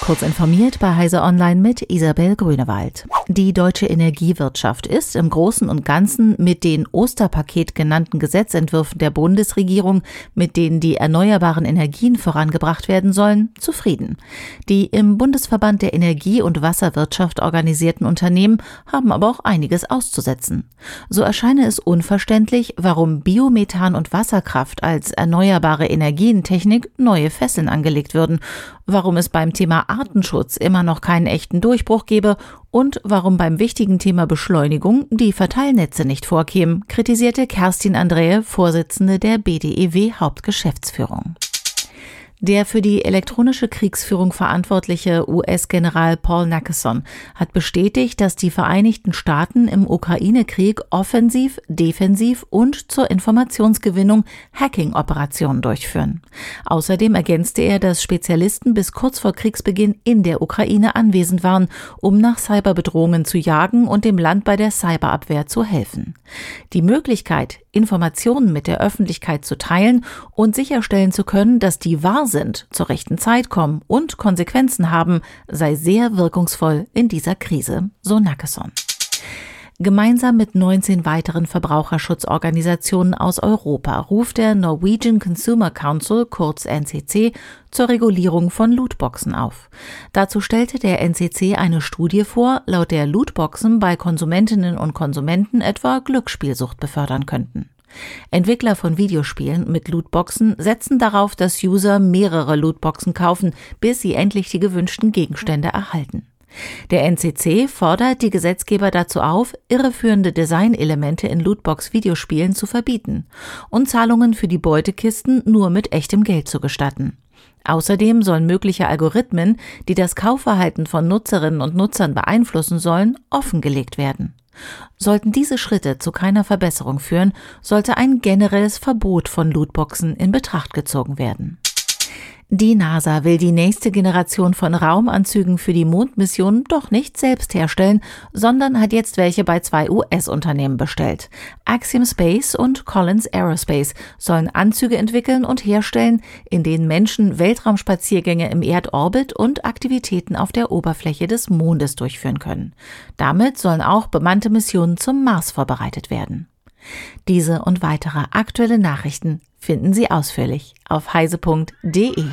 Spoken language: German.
Kurz informiert bei Heise Online mit Isabel Grünewald. Die deutsche Energiewirtschaft ist im Großen und Ganzen mit den Osterpaket genannten Gesetzentwürfen der Bundesregierung, mit denen die erneuerbaren Energien vorangebracht werden sollen, zufrieden. Die im Bundesverband der Energie- und Wasserwirtschaft organisierten Unternehmen haben aber auch einiges auszusetzen. So erscheine es unverständlich, warum Biomethan und Wasserkraft als erneuerbare Energientechnik neue Fesseln angelegt würden, warum es beim Thema Artenschutz immer noch keinen echten Durchbruch gebe und warum beim wichtigen Thema Beschleunigung die Verteilnetze nicht vorkämen, kritisierte Kerstin Andrehe, Vorsitzende der BDEW Hauptgeschäftsführung. Der für die elektronische Kriegsführung verantwortliche US-General Paul Nackeson hat bestätigt, dass die Vereinigten Staaten im Ukraine-Krieg offensiv, defensiv und zur Informationsgewinnung Hacking-Operationen durchführen. Außerdem ergänzte er, dass Spezialisten bis kurz vor Kriegsbeginn in der Ukraine anwesend waren, um nach Cyberbedrohungen zu jagen und dem Land bei der Cyberabwehr zu helfen. Die Möglichkeit, Informationen mit der Öffentlichkeit zu teilen und sicherstellen zu können, dass die wahr sind, zur rechten Zeit kommen und Konsequenzen haben, sei sehr wirkungsvoll in dieser Krise, so Nackeson. Gemeinsam mit 19 weiteren Verbraucherschutzorganisationen aus Europa ruft der Norwegian Consumer Council, kurz NCC, zur Regulierung von Lootboxen auf. Dazu stellte der NCC eine Studie vor, laut der Lootboxen bei Konsumentinnen und Konsumenten etwa Glücksspielsucht befördern könnten. Entwickler von Videospielen mit Lootboxen setzen darauf, dass User mehrere Lootboxen kaufen, bis sie endlich die gewünschten Gegenstände erhalten. Der NCC fordert die Gesetzgeber dazu auf, irreführende Designelemente in Lootbox-Videospielen zu verbieten und Zahlungen für die Beutekisten nur mit echtem Geld zu gestatten. Außerdem sollen mögliche Algorithmen, die das Kaufverhalten von Nutzerinnen und Nutzern beeinflussen sollen, offengelegt werden. Sollten diese Schritte zu keiner Verbesserung führen, sollte ein generelles Verbot von Lootboxen in Betracht gezogen werden. Die NASA will die nächste Generation von Raumanzügen für die Mondmission doch nicht selbst herstellen, sondern hat jetzt welche bei zwei US-Unternehmen bestellt. Axiom Space und Collins Aerospace sollen Anzüge entwickeln und herstellen, in denen Menschen Weltraumspaziergänge im Erdorbit und Aktivitäten auf der Oberfläche des Mondes durchführen können. Damit sollen auch bemannte Missionen zum Mars vorbereitet werden. Diese und weitere aktuelle Nachrichten finden Sie ausführlich auf heise.de.